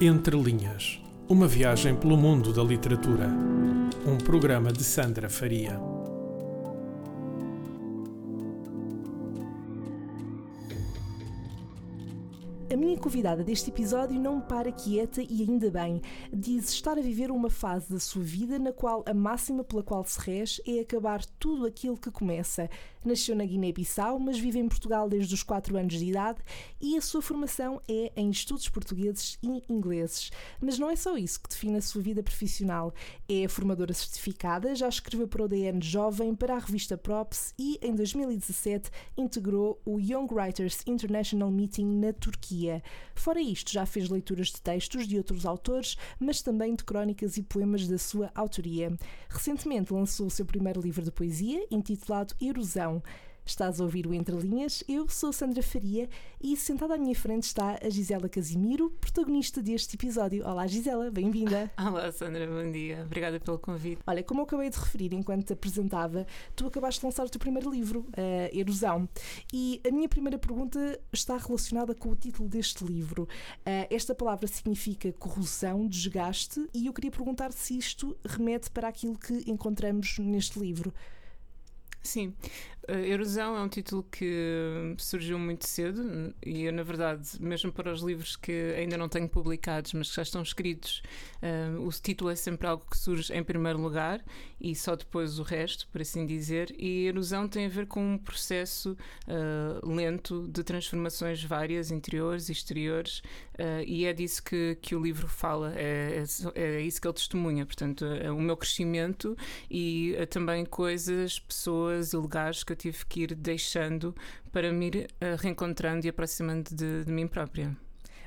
Entre Linhas Uma viagem pelo mundo da literatura. Um programa de Sandra Faria. A minha convidada deste episódio não para quieta e ainda bem. Diz estar a viver uma fase da sua vida na qual a máxima pela qual se rege é acabar tudo aquilo que começa. Nasceu na Guiné-Bissau, mas vive em Portugal desde os 4 anos de idade e a sua formação é em estudos portugueses e ingleses. Mas não é só isso que define a sua vida profissional. É formadora certificada, já escreveu para o DN Jovem, para a revista Props e, em 2017, integrou o Young Writers International Meeting na Turquia. Fora isto, já fez leituras de textos de outros autores, mas também de crónicas e poemas da sua autoria. Recentemente lançou o seu primeiro livro de poesia, intitulado Erosão. Estás a ouvir o Entre Linhas, eu sou Sandra Faria e sentada à minha frente está a Gisela Casimiro, protagonista deste episódio. Olá Gisela, bem-vinda. Olá Sandra, bom dia. Obrigada pelo convite. Olha, como eu acabei de referir enquanto te apresentava, tu acabaste de lançar o teu primeiro livro, uh, Erosão. E a minha primeira pergunta está relacionada com o título deste livro. Uh, esta palavra significa corrosão, desgaste, e eu queria perguntar se isto remete para aquilo que encontramos neste livro. Sim, Erosão é um título que surgiu muito cedo e eu, na verdade, mesmo para os livros que ainda não tenho publicados, mas que já estão escritos, uh, o título é sempre algo que surge em primeiro lugar e só depois o resto, por assim dizer. E Erosão tem a ver com um processo uh, lento de transformações várias, interiores e exteriores, uh, e é disso que, que o livro fala, é, é, é isso que ele testemunha. Portanto, é o meu crescimento e também coisas, pessoas e lugares que eu tive que ir deixando para me ir uh, reencontrando e aproximando de, de mim própria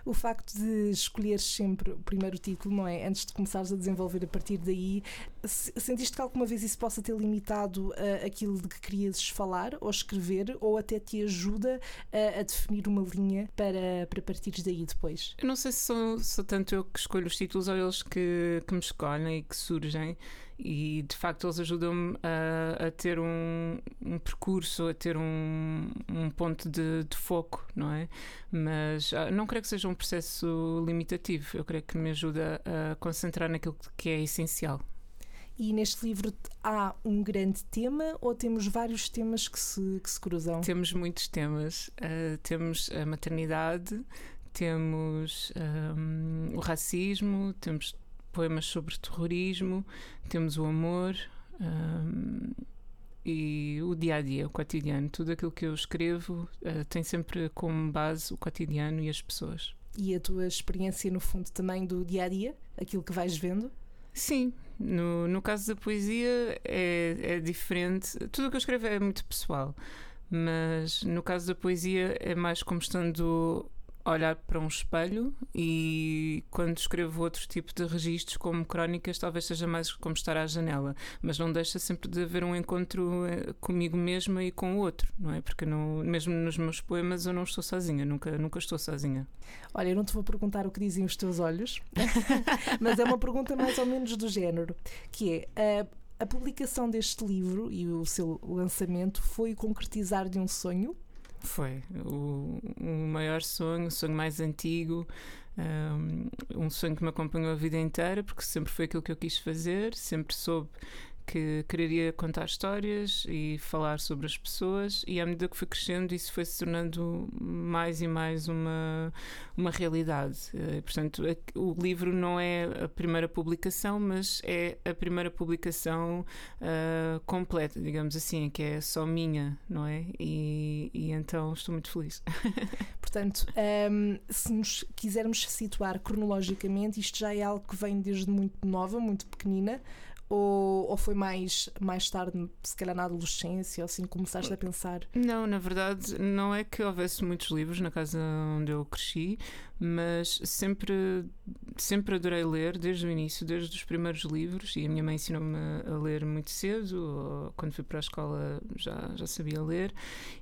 o facto de escolheres sempre o primeiro título, não é? Antes de começares a desenvolver a partir daí, sentiste que alguma vez isso possa ter limitado uh, aquilo de que querias falar ou escrever, ou até te ajuda uh, a definir uma linha para, para partires daí depois? Eu não sei se sou, sou tanto eu que escolho os títulos ou eles que, que me escolhem e que surgem e de facto eles ajudam-me a, a, ter um, um, percurso, a ter um, um ponto de, de, foco, não é? Mas uh, não creio que seja um processo limitativo, eu creio que me ajuda a concentrar naquilo que é essencial. E neste livro há um grande tema ou temos vários temas que se, que se cruzam? Temos muitos temas. Uh, temos a maternidade, temos um, o racismo, temos poemas sobre terrorismo, temos o amor um, e o dia a dia, o cotidiano. Tudo aquilo que eu escrevo uh, tem sempre como base o cotidiano e as pessoas. E a tua experiência, no fundo, também do dia a dia? Aquilo que vais vendo? Sim, no, no caso da poesia é, é diferente. Tudo o que eu escrevo é muito pessoal, mas no caso da poesia é mais como estando olhar para um espelho e quando escrevo outro tipo de registros como crónicas talvez seja mais como estar à janela. Mas não deixa sempre de haver um encontro eh, comigo mesma e com o outro não é? Porque não, mesmo nos meus poemas eu não estou sozinha nunca nunca estou sozinha. Olha eu não te vou perguntar o que dizem os teus olhos mas é uma pergunta mais ou menos do género que é a, a publicação deste livro e o seu lançamento foi concretizar de um sonho foi. O, o maior sonho, o sonho mais antigo, um, um sonho que me acompanhou a vida inteira, porque sempre foi aquilo que eu quis fazer, sempre soube que quereria contar histórias e falar sobre as pessoas e à medida que fui crescendo isso foi se tornando mais e mais uma, uma realidade. Eh, portanto, o livro não é a primeira publicação, mas é a primeira publicação uh, completa, digamos assim, que é só minha, não é? E, e então estou muito feliz. Portanto, um, ehm, se nos quisermos situar cronologicamente, isto já é algo que vem desde muito nova, muito pequenina, ou, ou foi mais, mais tarde, se calhar na adolescência, ou assim, começaste a pensar? Não, na verdade, não é que houvesse muitos livros na casa onde eu cresci, mas sempre, sempre adorei ler, desde o início, desde os primeiros livros, e a minha mãe ensinou-me a ler muito cedo, quando fui para a escola já, já sabia ler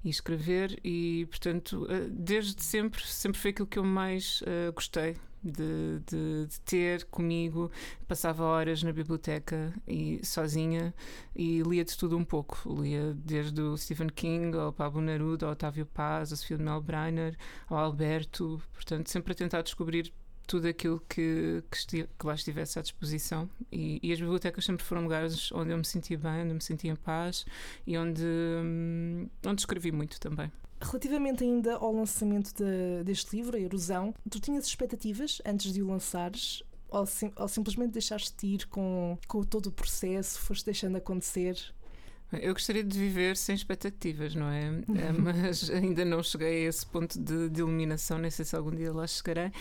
e escrever, e portanto, eh, desde sempre, sempre foi aquilo que eu mais uh, gostei de, de, de, ter comigo. Passava horas na biblioteca e sozinha e lia de tudo um pouco. Lia desde o Stephen King ao Pablo Neruda, ao Otávio Paz, ao Sofia de Melbrenner, ao Alberto. Portanto, sempre a tentar descobrir tudo aquilo que, que, que, lá estivesse à disposição. E, e, as bibliotecas sempre foram lugares onde eu me sentia bem, onde me sentia em paz e onde, hum, onde escrevi muito também. Relativamente ainda ao lançamento de, deste livro, A Erosão, tu tinhas expectativas antes de o lançares? Ou, sim, ou simplesmente deixaste-te ir com, com todo o processo, foste deixando acontecer? Eu gostaria de viver sem expectativas, não é? Eh, mas ainda não cheguei a esse ponto de, de iluminação, nem sei se algum dia lá chegarei.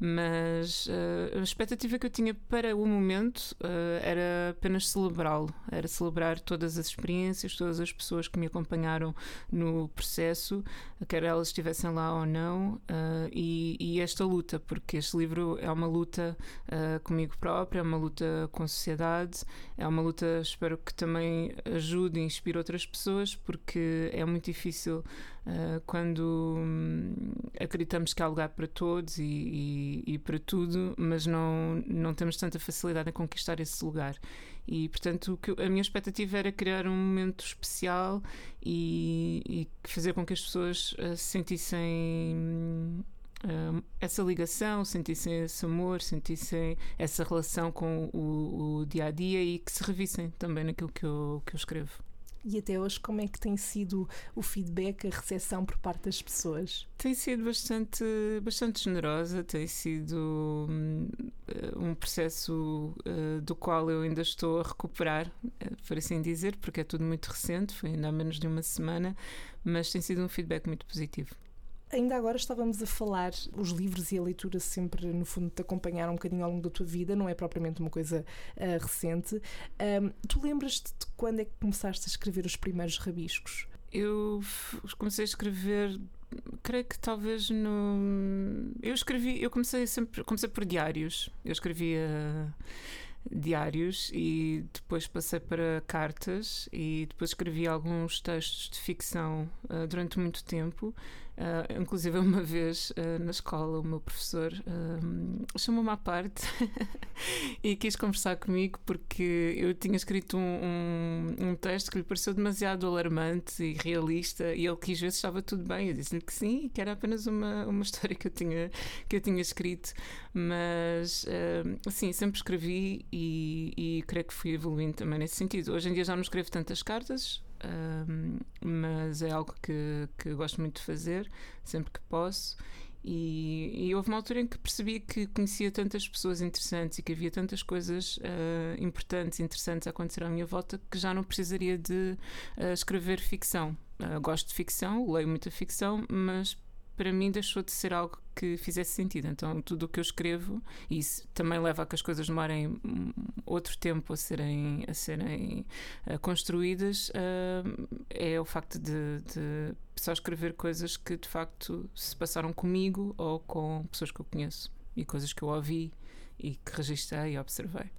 Mas uh, a expectativa que eu tinha para o momento uh, era apenas celebrá-lo, era celebrar todas as experiências, todas as pessoas que me acompanharam no processo, quer elas estivessem lá ou não, uh, e, e, esta luta, porque este livro é uma luta comigo própria, é uma luta com a sociedade, é uma luta, espero que também ajude e inspire outras pessoas, porque é muito difícil uh, quando hum, acreditamos que há lugar para todos e, e, e, para tudo, mas não, não temos tanta facilidade em conquistar esse lugar. E, portanto, a minha expectativa era criar um momento especial e, e fazer com que as pessoas uh, sentissem. Uh, essa ligação, sentissem esse amor, sentissem essa relação com o, o, dia a dia e que se revissem também naquilo que eu, que eu escrevo. E até hoje, como é que tem sido o feedback, a recepção por parte das pessoas? Tem sido bastante, bastante generosa, tem sido um, um processo uh, do qual eu ainda estou a recuperar, eh, por assim dizer, porque é tudo muito recente, foi ainda há menos de uma semana, mas tem sido um feedback muito positivo. Ainda agora estávamos a falar, os livros e a leitura sempre, no fundo, te acompanharam um bocadinho ao longo da tua vida, não é propriamente uma coisa uh, recente. Um, tu lembras-te de quando é que começaste a escrever os primeiros rabiscos? Eu comecei a escrever creio que talvez no eu escrevi eu comecei sempre comecei por diários eu escrevia diários e depois passei para cartas e depois escrevi alguns textos de ficção uh, durante muito tempo Uh, inclusive, uma vez uh, na escola, o meu professor uh, chamou-me à parte e quis conversar comigo porque eu tinha escrito um, um, um, texto que lhe pareceu demasiado alarmante e realista e ele quis ver se estava tudo bem. Eu disse-lhe que sim, que era apenas uma, uma história que eu tinha, que eu tinha escrito, mas sim, sempre escrevi e, e creio que fui evoluindo também nesse sentido. Hoje em dia já não escrevo tantas cartas, mas é algo que, que gosto muito de fazer, sempre que posso. E, e, houve uma altura em que percebi que conhecia tantas pessoas interessantes e que havia tantas coisas uh, importantes, interessantes a acontecer à minha volta que já não precisaria de uh, escrever ficção. Uh, gosto de ficção, leio muita ficção, mas para mim deixou de ser algo que fizesse sentido. Então, tudo o que eu escrevo, e isso também leva a que as coisas demorem outro tempo a serem, a serem uh, construídas, uh, é o facto de, de só escrever coisas que de facto se passaram comigo ou com pessoas que eu conheço e coisas que eu ouvi e que registrei e observei.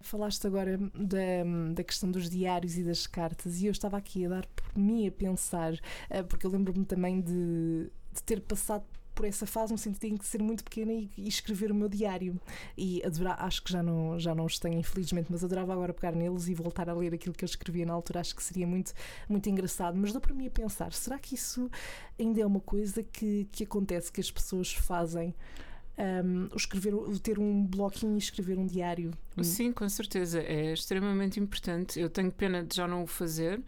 Falaste agora da, da questão dos diários e das cartas, e eu estava aqui a dar por mim a pensar, eh, porque eu lembro-me também de de ter passado por essa fase no sentido de ser muito pequena e, e, escrever o meu diário e adorar, acho que já não, já não os tenho infelizmente, mas adorava agora pegar neles e voltar a ler aquilo que eu escrevia na altura, acho que seria muito, muito engraçado, mas dou para mim a pensar, será que isso ainda é uma coisa que, que acontece, que as pessoas fazem? Um, escrever, ter um bloquinho e escrever um diário. Sim, com certeza. É extremamente importante. Eu tenho pena de já não o fazer,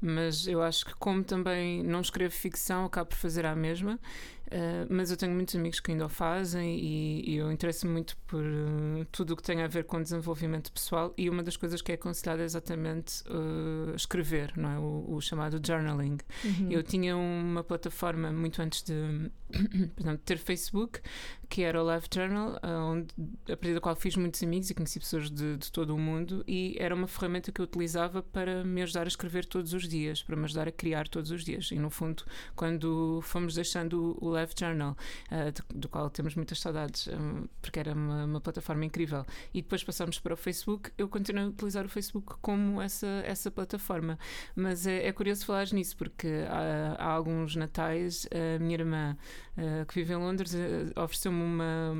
mas eu acho que, como também não escrevo ficção, acabo por fazer a mesma. Uh, mas eu tenho muitos amigos que ainda o fazem e, e eu interesso-me muito por uh, tudo o que tem a ver com desenvolvimento pessoal e uma das coisas que é aconselhada é exatamente uh, escrever, não é? O, o chamado journaling. Uhum. Eu tinha uma plataforma muito antes de portanto, ter Facebook, que era o Live Journal, onde, a partir da qual fiz muitos amigos e conheci pessoas de, de todo o mundo e era uma ferramenta que eu utilizava para me ajudar a escrever todos os dias, para me ajudar a criar todos os dias. E no fundo, quando fomos deixando o Live Journal, uh, do, do, qual temos muitas saudades, um, porque era uma, uma, plataforma incrível, e depois passamos para o Facebook, eu continuo a utilizar o Facebook como essa, essa plataforma. Mas é, é curioso falar nisso, porque há, há, alguns natais, a minha irmã, uh, que vive em Londres, uh, uma,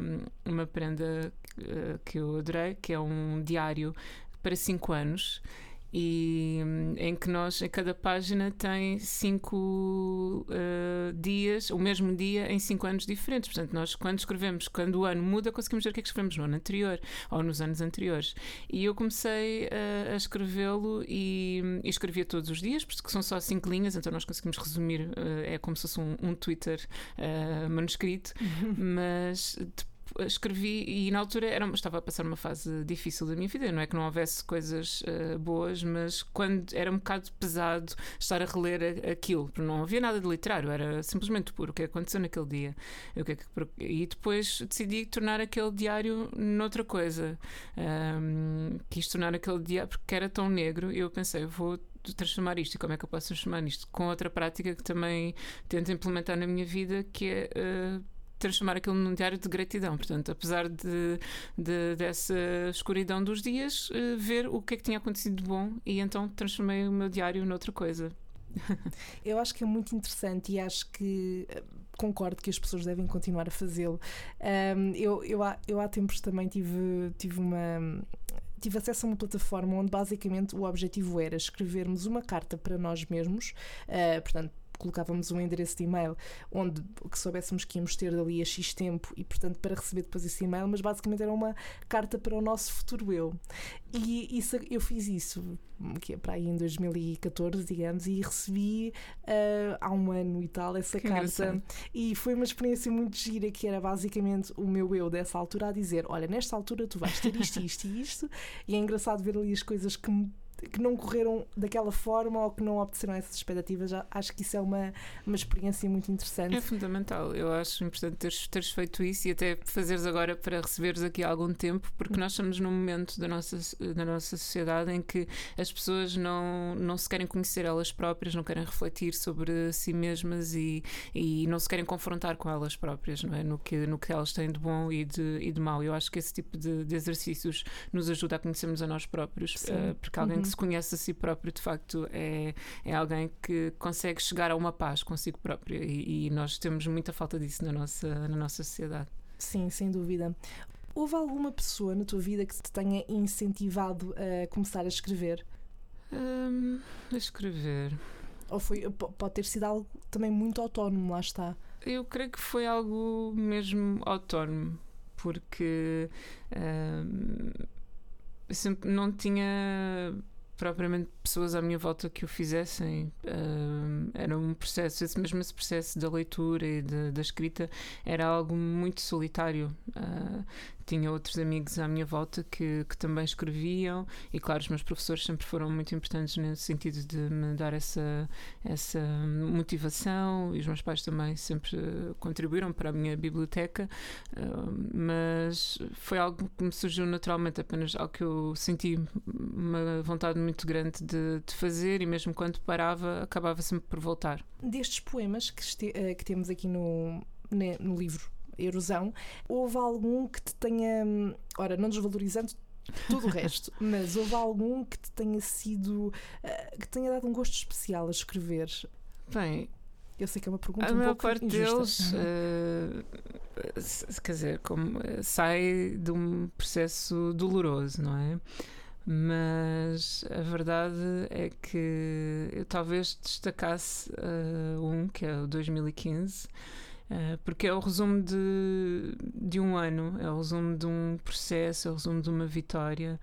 uma prenda que eu adorei, que é um diário para 5 anos e em que nós, em cada página, tem cinco uh, dias, o mesmo dia, em cinco anos diferentes. Portanto, nós, quando escrevemos, quando o ano muda, conseguimos ver o que é que escrevemos no ano anterior ou nos anos anteriores. E eu comecei a, a escrevê-lo e, e, escrevia todos os dias, porque são só cinco linhas, então nós conseguimos resumir, uh, é como se fosse um, um Twitter uh, manuscrito, mas depois escrevi e na altura era, estava a passar uma fase difícil da minha vida. Não é que não houvesse coisas uh, boas, mas quando era um bocado pesado estar a reler aquilo, porque não havia nada de literário, era simplesmente puro o que aconteceu naquele dia. e depois decidi tornar aquele diário noutra coisa. Um, quis tornar aquele diário porque era tão negro. E eu pensei, vou transformar isto e como é que eu posso transformar isto com outra prática que também tento implementar na minha vida que é uh, transformar aquilo num diário de gratidão. Portanto, apesar de, de dessa escuridão dos dias, uh, ver o que é que tinha acontecido de bom e então transformei o meu diário noutra coisa. Eu acho que é muito interessante e acho que eh, concordo que as pessoas devem continuar a fazê-lo. Um, eu, eu, há, eu há tempos também tive, tive uma tive acesso a uma plataforma onde basicamente o objetivo era escrevermos uma carta para nós mesmos, uh, portanto colocávamos um endereço de e-mail onde que soubéssemos que íamos ter dali a X tempo e, portanto, para receber depois esse e-mail, mas basicamente era uma carta para o nosso futuro eu. E isso, eu fiz isso que é para aí em 2014, digamos, e recebi uh, há um ano e tal essa que carta. E foi uma experiência muito gira, que era basicamente o meu eu dessa altura a dizer: Olha, nesta altura tu vais ter isto, isto e isto, e é engraçado ver ali as coisas que me que não correram daquela forma ou que não obteceram essas expectativas. Acho que isso é uma, uma experiência muito interessante. É fundamental. Eu acho importante teres, teres feito isso e até fazeres agora para receberes aqui algum tempo, porque nós estamos num momento da nossa, da nossa sociedade em que as pessoas não, não se querem conhecer elas próprias, não querem refletir sobre si mesmas e, e não se querem confrontar com elas próprias, não é? No que, no que elas têm de bom e de, e de mau. Eu acho que esse tipo de, de exercícios nos ajuda a conhecermos a nós próprios, uh, porque alguém uhum. Que se conhece a si próprio, de facto, é, é alguém que consegue chegar a uma paz consigo próprio e, e nós temos muita falta disso na nossa, na nossa sociedade. Sim, sem dúvida. Houve alguma pessoa na tua vida que te tenha incentivado a começar a escrever? Um, a escrever. Ou foi, pode ter sido algo também muito autónomo, lá está. Eu creio que foi algo mesmo autónomo, porque um, sempre não tinha propriamente pessoas à minha volta que o fizessem. Uh, era um processo, esse mesmo esse processo da leitura e de, da escrita era algo muito solitário. Uh, tinha outros amigos à minha volta que, que também escreviam e claro os meus professores sempre foram muito importantes nesse sentido de me dar essa essa motivação e os meus pais também sempre contribuíram para a minha biblioteca uh, mas foi algo que me surgiu naturalmente apenas algo que eu senti uma vontade muito grande de, de fazer e mesmo quando parava acabava sempre por voltar. Destes poemas que, este, uh, que temos aqui no, no livro erosão, houve algum que te tenha, ora, não desvalorizando tudo o resto, mas houve algum que te tenha sido, uh, que tenha dado um gosto especial a escrever? Bem, eu sei que é uma pergunta a um maior pouco parte injusta. deles, uh, quer dizer, como, uh, sai de um processo doloroso, não é? Mas a verdade é que eu talvez destacasse uh, um, que é o 2015, Uh, porque é o resumo de, de um ano, é o resumo de um processo, é o resumo de uma vitória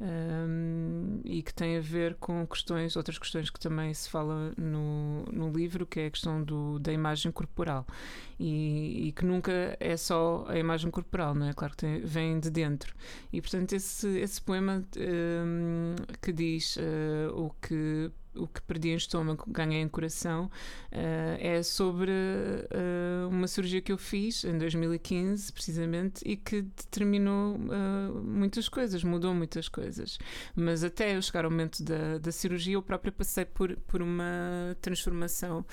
um, e que tem a ver com questões, outras questões que também se fala no, no livro, que é a questão do, da imagem corporal e, e que nunca é só a imagem corporal, não é? Claro que tem, vem de dentro. E portanto, esse, esse poema um, que diz uh, o que o que perdi em estômago ganhei em coração uh, é sobre uh, uma cirurgia que eu fiz em 2015 precisamente e que determinou uh, muitas coisas mudou muitas coisas. Mas até eu chegar ao momento da, da cirurgia eu própria passei por, por uma transformação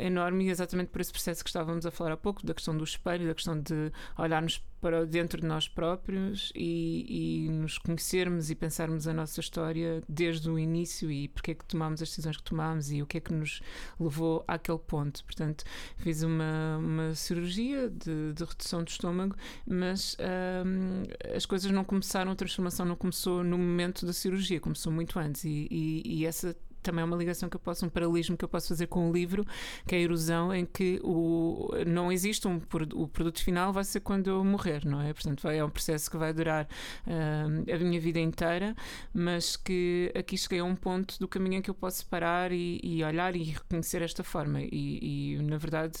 enorme exatamente por esse processo que estávamos a falar há pouco da questão do espelho da questão de olharmos para dentro de nós próprios e, e, nos conhecermos e pensarmos a nossa história desde o início e porque é que tomámos as decisões que tomámos e o que é que nos levou àquele ponto. Portanto, fiz uma, uma cirurgia de, de redução do estômago, mas um, as coisas não começaram, a transformação não começou no momento da cirurgia, começou muito antes e, e, e essa também é uma ligação que eu posso, um paralelismo que eu posso fazer com o livro, que é a erosão, em que o, não existe um, o produto final vai ser quando eu morrer, não é? Portanto, é um processo que vai durar uh, a minha vida inteira, mas que aqui cheguei a um ponto do caminho em que eu posso parar e, e olhar e reconhecer esta forma. E, e na verdade,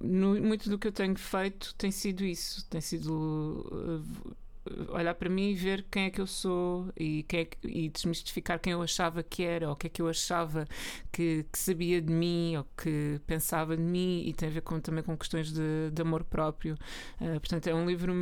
no, muito do que eu tenho feito tem sido isso, tem sido. Uh, olhar para mim e ver quem é que eu sou e, quem é que, e desmistificar quem eu achava que era, ou o que é que eu achava que, que, sabia de mim, ou que pensava de mim, e tem a ver com, também com questões de, de amor próprio. Uh, portanto, é um livro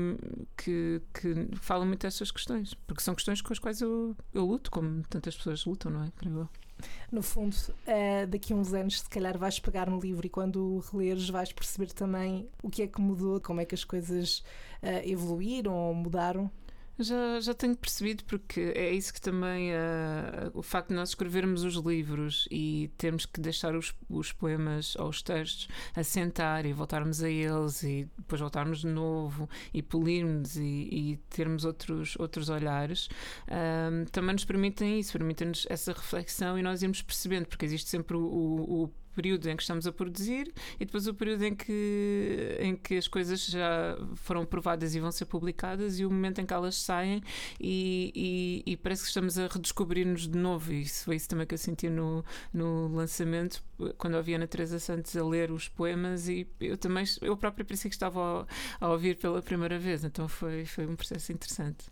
que, que fala muito dessas questões, porque são questões com as quais eu, eu luto, como tantas pessoas lutam, não é? Creio eu. No fundo, uh, daqui a uns anos, se calhar vais pegar no livro e quando o releres vais perceber também o que é que mudou, como é que as coisas uh, evoluíram ou mudaram. Já, já tenho percebido, porque é isso que também uh, o facto de nós escrevermos os livros e termos que deixar os, os poemas ou os textos assentar e voltarmos a eles e depois voltarmos de novo e polirmos e, e termos outros, outros olhares, uh, também nos permitem isso, permitem-nos essa reflexão e nós irmos percebendo, porque existe sempre o, o período em que estamos a produzir e depois o período em que, em que as coisas já foram provadas e vão ser publicadas e o momento em que elas saem e, e, e parece que estamos a redescobrir-nos de novo. E isso foi isso também que eu senti no, no lançamento, quando ouvi a Ana Teresa Santos a ler os poemas e eu também, eu própria parecia que estava a, a ouvir pela primeira vez, então foi, foi um processo interessante.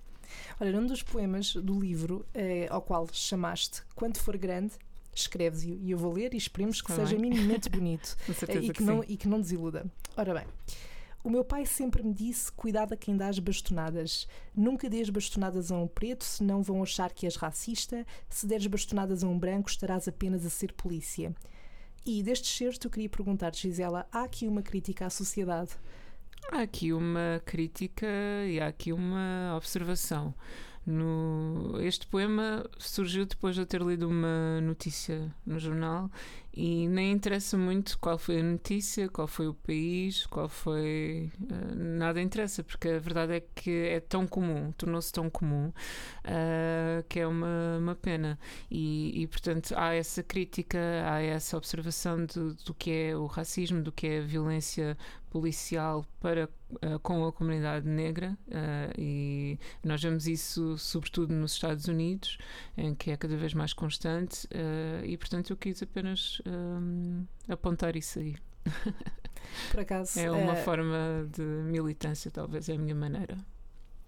Olha, num dos poemas do livro eh, ao qual chamaste Quando For Grande, escreves e eu vou ler e esperemos que seja minimamente bonito e, que, que não, e que não desiluda. Ora bem. O meu pai sempre me disse: cuidado a quem dá as bastonadas. Nunca dês bastonadas a um preto, senão vão achar que és racista. Se deres bastonadas a um branco, estarás apenas a ser polícia. E deste certo eu queria perguntar, Gisela: há aqui uma crítica à sociedade? Há aqui uma crítica e há aqui uma observação. No, este poema surgiu depois de eu ter lido uma notícia no jornal e nem interessa muito qual foi a notícia, qual foi o país, qual foi. Uh, nada interessa, porque a verdade é que é tão comum, tornou-se tão comum, uh, que é uma, uma pena. E, e, portanto, há essa crítica, há essa observação do, do que é o racismo, do que é a violência policial para uh, com a comunidade negra e nós vemos isso sobretudo nos Estados Unidos em que é cada vez mais constante e portanto eu quis apenas um, apontar isso aí. Por acaso. é uma uh, forma de militância, talvez, é a minha maneira.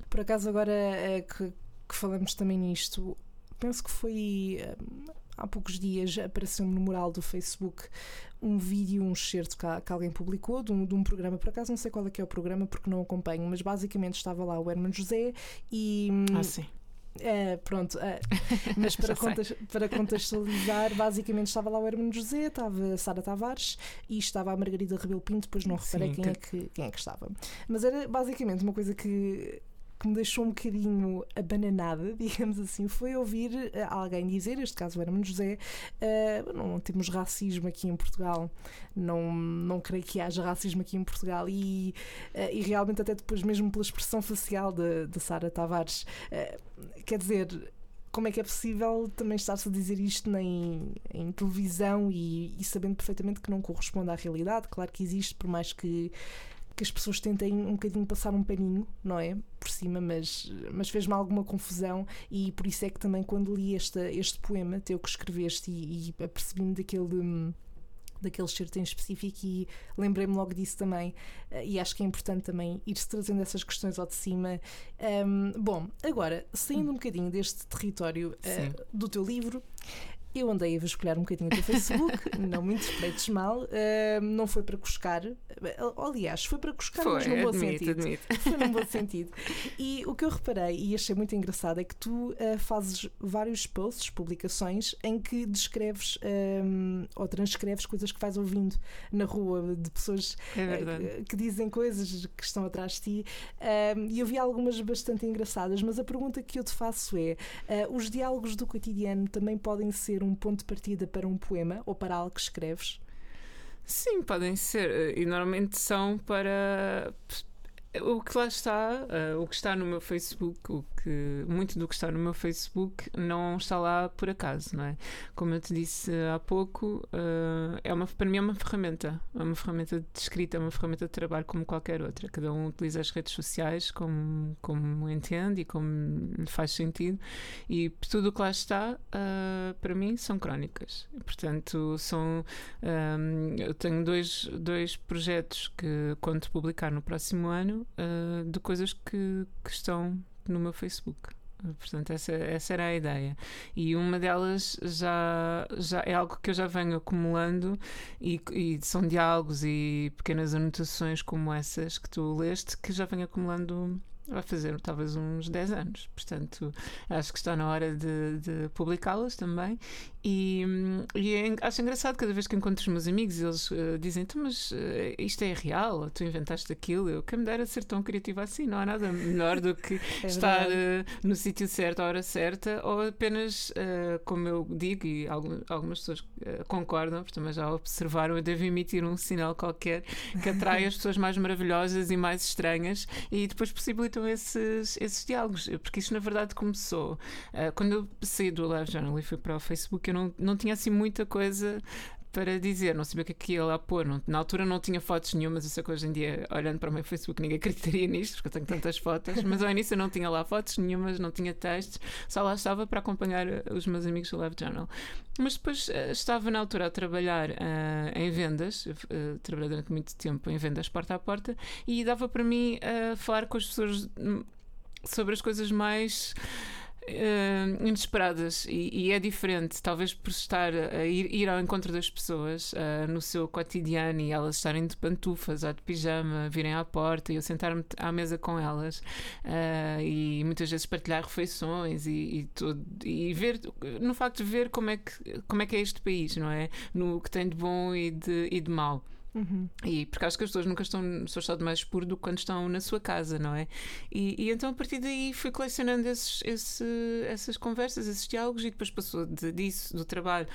Por acaso, agora é que, que, falamos também nisto, penso que foi um, há poucos dias apareceu-me no mural do Facebook um vídeo, um excerto que, que alguém publicou de um, de um, programa, por acaso não sei qual é que é o programa porque não acompanho, mas basicamente estava lá o Herman José e. Ah, sim é, pronto, é. mas para, contas, para contextualizar, basicamente estava lá o Hermano José, estava a Sara Tavares e estava a Margarida Rebelo Pinto, depois não reparei Sim, quem, que... É que, quem é que estava. Mas era basicamente uma coisa que que me deixou um bocadinho abananada, digamos assim, foi ouvir eh, alguém dizer, este caso era José, uh, não temos racismo aqui em Portugal, não, não creio que haja racismo aqui em Portugal e, uh, e realmente até depois mesmo pela expressão facial de Sara Tavares, uh, quer dizer, como é que é possível também estar-se a dizer isto em, em televisão e, e, sabendo perfeitamente que não corresponde à realidade? Claro que existe, por mais que que as pessoas tentem um bocadinho passar um paninho, não é? Por cima, mas, mas fez-me alguma confusão e por isso é que também quando li este, este poema, teu que escreveste e, e apercebi-me daquele daquele certo em específico e lembrei-me logo disso também. Eh, e acho que é importante também ir-se trazendo essas questões ao de cima. Um, bom, agora, saindo um bocadinho deste território uh, do teu livro Eu andei a vasculhar um bocadinho do Facebook, não me interpretes mal, uh, não foi para cuscar, aliás, foi para cuscar, foi, mas num bom admito, sentido. Admito. Foi num bom sentido. E o que eu reparei e achei muito engraçado é que tu uh, fazes vários posts, publicações, em que descreves um, ou transcreves coisas que vais ouvindo na rua de pessoas é uh, que dizem coisas que estão atrás de ti. Um, e eu vi algumas bastante engraçadas, mas a pergunta que eu te faço é: os diálogos do cotidiano também podem ser um ponto de partida para um poema ou para algo que escreves? Sim, podem ser. E normalmente são para o que lá está, uh, o que está no meu Facebook, o muito do que está no meu Facebook não está lá por acaso, não é? Como eu te disse há pouco, uh, é uma, para mim é uma ferramenta, é uma ferramenta de escrita, é uma ferramenta de trabalho como qualquer outra. Cada um utiliza as redes sociais como, como entende e como lhe faz sentido, e tudo o que lá está, uh, para mim, são crónicas. Portanto, são. Um, eu tenho dois, dois projetos que, quando publicar no próximo ano, de coisas que, que estão no meu Facebook. Portanto, essa, essa era a ideia. E uma delas já, já é algo que eu já venho acumulando, e, e, são diálogos e pequenas anotações como essas que tu leste, que já venho acumulando vai fazer talvez uns 10 anos. Portanto, acho que está na hora de, de publicá-las também. E, e é, acho engraçado cada vez que encontro os meus amigos, eles uh, dizem: então, Mas uh, isto é real? Tu inventaste aquilo? Eu quem me dera ser tão criativa assim. Não há nada melhor do que é estar uh, no sítio certo, à hora certa, ou apenas, como eu digo, e algumas pessoas concordam, porque também já observaram, eu devo emitir um sinal qualquer que atrai as pessoas mais maravilhosas e mais estranhas e depois possibilitam esses, esses diálogos. Porque isto, na verdade, começou quando eu saí do Live Journal e fui para o Facebook. Eu não, não tinha assim muita coisa para dizer, não sabia o que é que ia lá pôr. Não, na altura não tinha fotos nenhumas, eu sei que hoje em dia, olhando para o meu Facebook, ninguém acreditaria nisto, porque eu tenho tantas fotos, mas ao início eu não tinha lá fotos nenhumas, não tinha textos, só lá estava para acompanhar eh, os meus amigos do Live Journal. Mas depois uh, estava na altura a trabalhar uh, em vendas, uh, trabalhei durante muito tempo em vendas porta a porta, e dava para mim falar com as pessoas hum, sobre as coisas mais uh, inesperadas e, e, é diferente, talvez por estar a ir, ir ao encontro das pessoas uh, no seu cotidiano e elas estarem de pantufas ou de pijama, virem à porta e eu sentar-me à mesa com elas uh, e muitas vezes partilhar refeições e, e, e ver no facto de ver como é que, como é, que é este país, não é? No que tem de bom e de, e de mau. Uhum. E porque acho que as pessoas nunca estão no seu estado mais puro do que quando estão na sua casa, não é? E, e então a partir daí fui colecionando esses, esse, essas conversas, esses diálogos, e depois passou de, disso, do trabalho,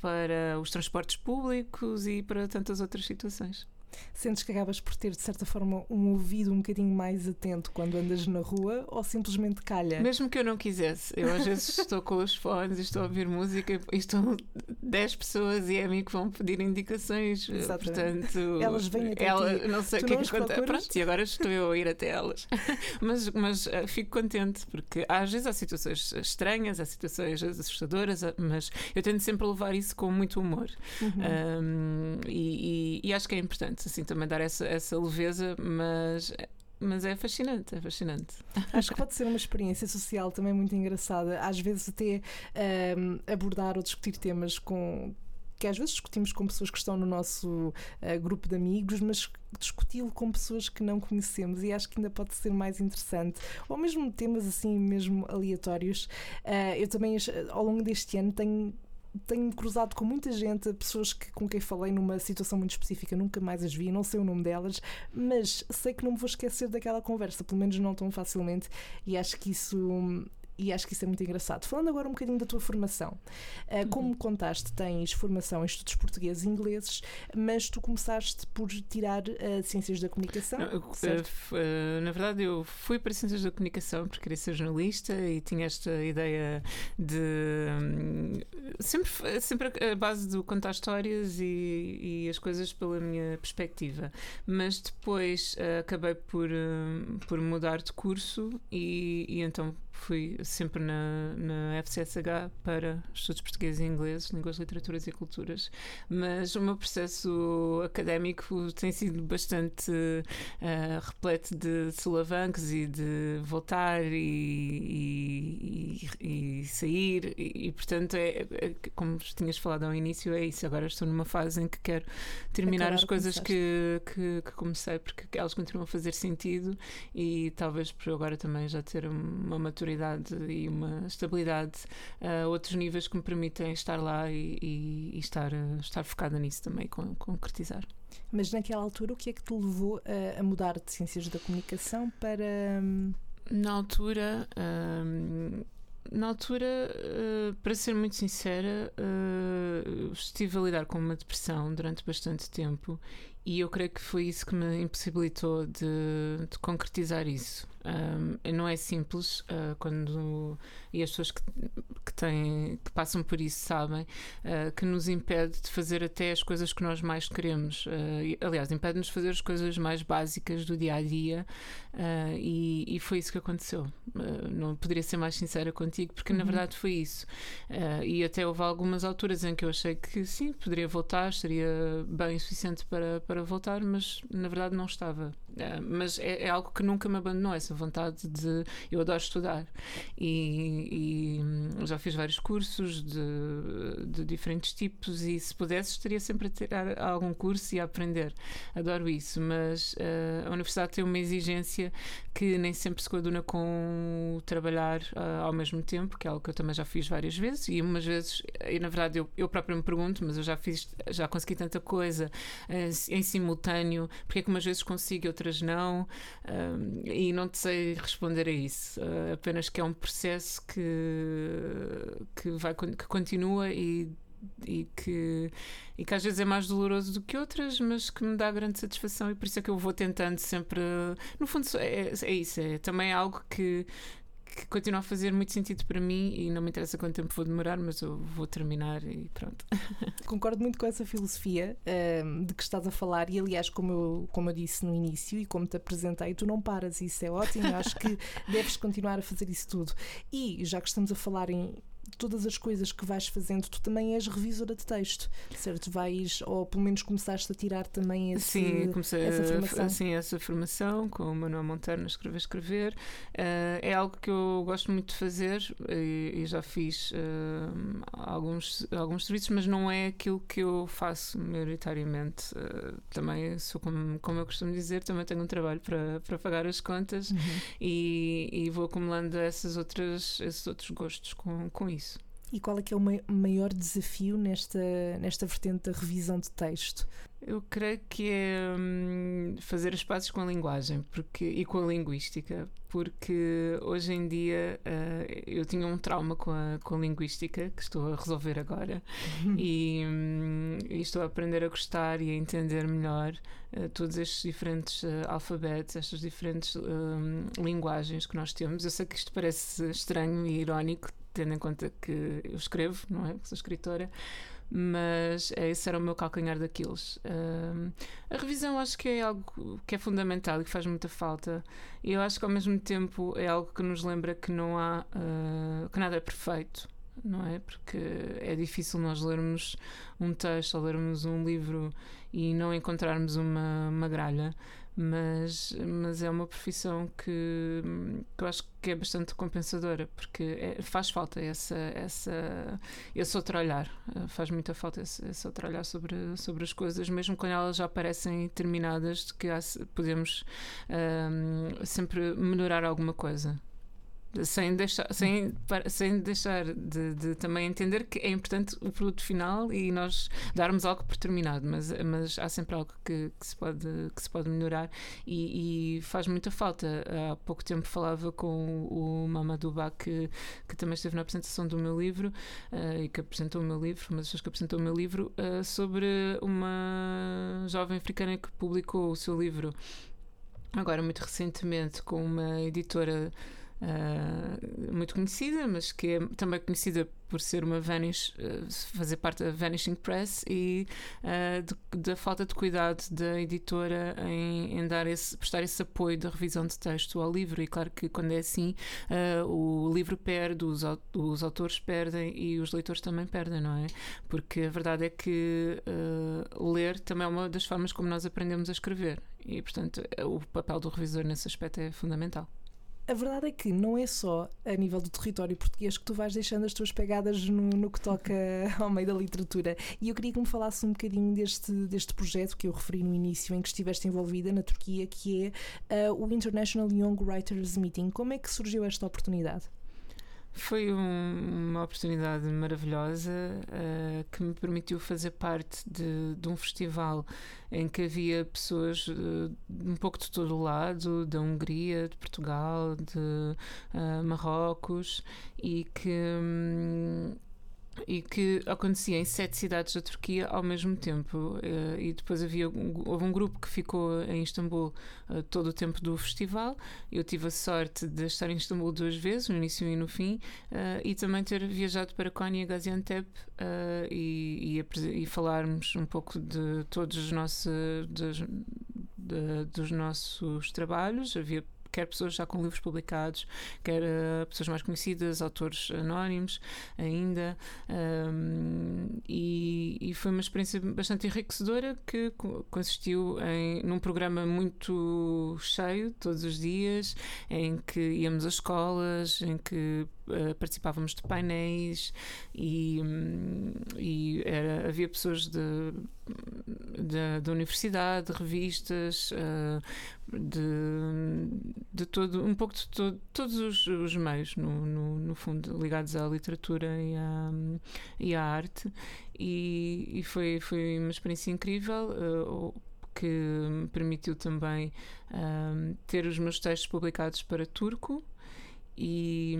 para os transportes públicos e para tantas outras situações. Sentes que acabas por ter, de certa forma, um ouvido um bocadinho mais atento quando andas na rua ou simplesmente calha? Mesmo que eu não quisesse. Eu às vezes estou com os fones e estou a ouvir música e estão 10 pessoas e é a mim que vão pedir indicações. Exatamente. Portanto, elas vêm até ela, ti. Não sei o que é que acontece. Pronto, e agora estou eu a ir até elas. mas, mas uh, fico contente porque às vezes há situações estranhas, há situações assustadoras, mas eu tento sempre levar isso com muito humor. Uhum. Um, e, e, e acho que é importante assim também dar essa, essa leveza, mas mas é fascinante, é fascinante. Acho que pode ser uma experiência social também muito engraçada. Às vezes até um, abordar ou discutir temas com que às vezes discutimos com pessoas que estão no nosso uh, grupo de amigos, mas discuti-lo com pessoas que não conhecemos e acho que ainda pode ser mais interessante. Ou mesmo temas assim, mesmo aleatórios. Uh, eu também, ao longo deste ano, tenho tenho cruzado com muita gente, pessoas que, com quem falei numa situação muito específica, nunca mais as vi, não sei o nome delas, mas sei que não me vou esquecer daquela conversa, pelo menos não tão facilmente, e acho que isso e acho que isso é muito engraçado. Falando agora um bocadinho da tua formação, uh, como contaste, tens formação em estudos portugueses e ingleses, mas tu começaste por tirar uh, Ciências da Comunicação. Não, uh, na verdade, eu fui para Ciências da Comunicação porque queria ser jornalista e tinha esta ideia de. Um, sempre, sempre a base do contar histórias e, e, as coisas pela minha perspectiva. Mas depois acabei por, por mudar de curso e, e então fui sempre na, na FCSH para estudos portugueses e ingleses, línguas, literaturas e culturas, mas o meu processo académico tem sido bastante uh, repleto de solavancos e de voltar e, e, e, e sair, e, portanto é, eh, como tinhas falado ao início, é isso. Agora estou numa fase em que quero terminar Acabar as coisas que, que, que comecei, porque elas continuam a fazer sentido e talvez por eu agora também já ter uma maturidade e uma estabilidade a outros níveis que me permitem estar lá e, e- e estar, eh, estar focada nisso também, con- concretizar. Mas naquela altura, o que é que te levou a, a mudar de Ciências da Comunicação para. hum, Na altura, hum, na altura, uh, para ser muito sincera, uh, estive a lidar com uma depressão durante bastante tempo e eu creio que foi isso que me impossibilitou de, de concretizar isso. Um, não é simples uh, quando e as pessoas que, que têm que passam por isso sabem uh, que nos impede de fazer até as coisas que nós mais queremos. Uh, aliás, impede-nos de fazer as coisas mais básicas do dia a dia e, e foi isso que aconteceu. Não poderia ser mais sincera contigo, porque na Uhum. verdade foi isso. E até houve algumas alturas em que eu achei que sim, poderia voltar, estaria bem o suficiente para, para voltar, mas na verdade não estava. Uh, mas é, é algo que nunca me abandonou, essa vontade de. Eu adoro estudar e, e, hum, já fiz vários cursos de, de diferentes tipos e se pudesse estaria sempre a tirar algum curso e a aprender. Adoro isso, mas uh, a universidade tem uma exigência que nem sempre se coaduna com trabalhar uh, ao mesmo tempo, que é algo que eu também já fiz várias vezes e umas vezes, e na verdade eu, eu próprio me pergunto, mas eu já fiz, já consegui tanta coisa uh, em simultâneo, porque é que umas vezes consigo e outras não, um, e não te sei responder a isso, uh, apenas que é um processo que, que, vai, que continua e e que, e que às vezes é mais doloroso do que outras, mas que me dá grande satisfação e por isso é que eu vou tentando sempre. No fundo, é, é isso, é também algo que, que continua a fazer muito sentido para mim e não me interessa quanto tempo vou demorar, mas eu vou terminar e pronto. Concordo muito com essa filosofia hum, de que estás a falar, e aliás, como eu, como eu disse no início e como te apresentei, tu não paras, isso é ótimo. Eu acho que deves continuar a fazer isso tudo. E já que estamos a falar em todas as coisas que vais fazendo, tu também és revisora de texto, certo? Vais, ou pelo menos começaste a tirar também esse, Sim, comecei essa a- formação. assim, essa formação com o Manuel Monteiro no Escrever Escrever. Eh, é algo que eu gosto muito de fazer e, e já fiz eh, alguns, alguns serviços, mas não é aquilo que eu faço maioritariamente. Eh, também sou, como, como eu costumo dizer, também tenho um trabalho para, para pagar as contas Uhum. e, e vou acumulando essas outras, esses outros gostos com, com isso. E qual é que é o mai- maior desafio nesta, nesta vertente da revisão de texto? Eu creio que é hum, fazer as pazes com a linguagem porque, e com a linguística, porque hoje em dia eh, eu tinha um trauma com a, com a linguística que estou a resolver agora e, hum, e estou a aprender a gostar e a entender melhor eh, todos estes diferentes eh, alfabetos, estas diferentes hum, linguagens que nós temos. Eu sei que isto parece estranho e irónico, tendo em conta que eu escrevo, não é? Que sou escritora mas esse era o meu calcanhar daqueles. A revisão acho que é algo que é fundamental e que faz muita falta. E eu acho que ao mesmo tempo é algo que nos lembra que não há ah, que nada é perfeito. Não é? Porque é difícil nós lermos um texto ou lermos um livro e não encontrarmos uma, uma gralha, mas, mas é uma profissão que, que eu acho que é bastante compensadora, porque é- faz falta essa, essa, esse outro olhar, eh, faz muita falta esse, esse outro olhar sobre, sobre as coisas, mesmo quando elas já parecem terminadas, de que há podemos ahm, sempre melhorar alguma coisa. Sem deixar, sem, sem deixar de, de também entender que é importante o produto final e nós darmos algo por terminado, mas, mas há sempre algo que, que se, pode, que se pode melhorar e, e faz muita falta. Há pouco tempo falava com o Mamadou Ba, que, que também esteve na apresentação do meu livro eh, e que apresentou o meu livro, uma das pessoas que apresentou o meu livro, eh, sobre uma jovem africana que publicou o seu livro agora muito recentemente com uma editora Uh, muito conhecida, mas que é também conhecida por ser uma Vanish, uh, fazer parte da Vanishing Press e uh, de- da falta de cuidado da editora em, em dar esse, prestar esse apoio da revisão de texto ao livro. E claro que quando é assim, o livro perde, os, os autores perdem e os leitores também perdem, não é? Porque a verdade é que uh, ler também é uma das formas como nós aprendemos a escrever. E, portanto, o papel do revisor nesse aspecto é fundamental. A verdade é que não é só a nível do território português que tu vais deixando as tuas pegadas no, no que toca ao meio da literatura. E eu queria que me falasse um bocadinho deste, deste projeto que eu referi no início, em que estiveste envolvida na Turquia, que é uh, o International Young Writers Meeting. Como é que surgiu esta oportunidade? Foi um, uma oportunidade maravilhosa uh, que me permitiu fazer parte de, de, um festival em que havia pessoas uh, um pouco de todo o lado, da Hungria, de Portugal, de uh, Marrocos, e que. Um, e que acontecia em sete cidades da Turquia ao mesmo tempo. Uh, e depois havia houve um grupo que ficou em Istambul uh, todo o tempo do festival. Eu tive a sorte de estar em Istambul duas vezes, no início e no fim, uh, e também ter viajado para Konya Gaziantep e, e, e, falarmos um pouco de todos os nossos, de, de, dos nossos trabalhos. Havia quer pessoas já com livros publicados, quer uh, pessoas mais conhecidas, autores anónimos ainda. Um, e, e, foi uma experiência bastante enriquecedora que consistiu em num programa muito cheio todos os dias, em que íamos às escolas, em que uh, participávamos de painéis e, um, e era, havia pessoas de, de, da universidade, de revistas, uh, de, de todo, um pouco de todo, todos os, os meios, no, no, no, fundo, ligados à literatura e à, e à arte. E, e foi, foi uma experiência incrível. Uh, que me permitiu também uh, ter os meus textos publicados para turco e,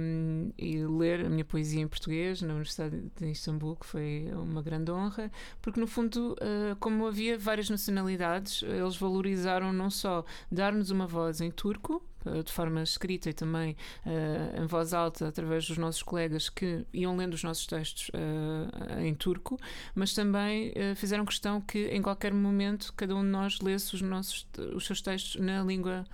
e, ler a minha poesia em português na Universidade de Istambul, que foi uma grande honra, porque no fundo, uh, como havia várias nacionalidades, eles valorizaram não só dar-nos uma voz em turco, eh, de forma escrita e também uh, em voz alta através dos nossos colegas que iam lendo os nossos textos em turco, mas também fizeram questão que em qualquer momento cada um de nós lesse os, nossos, os seus textos na língua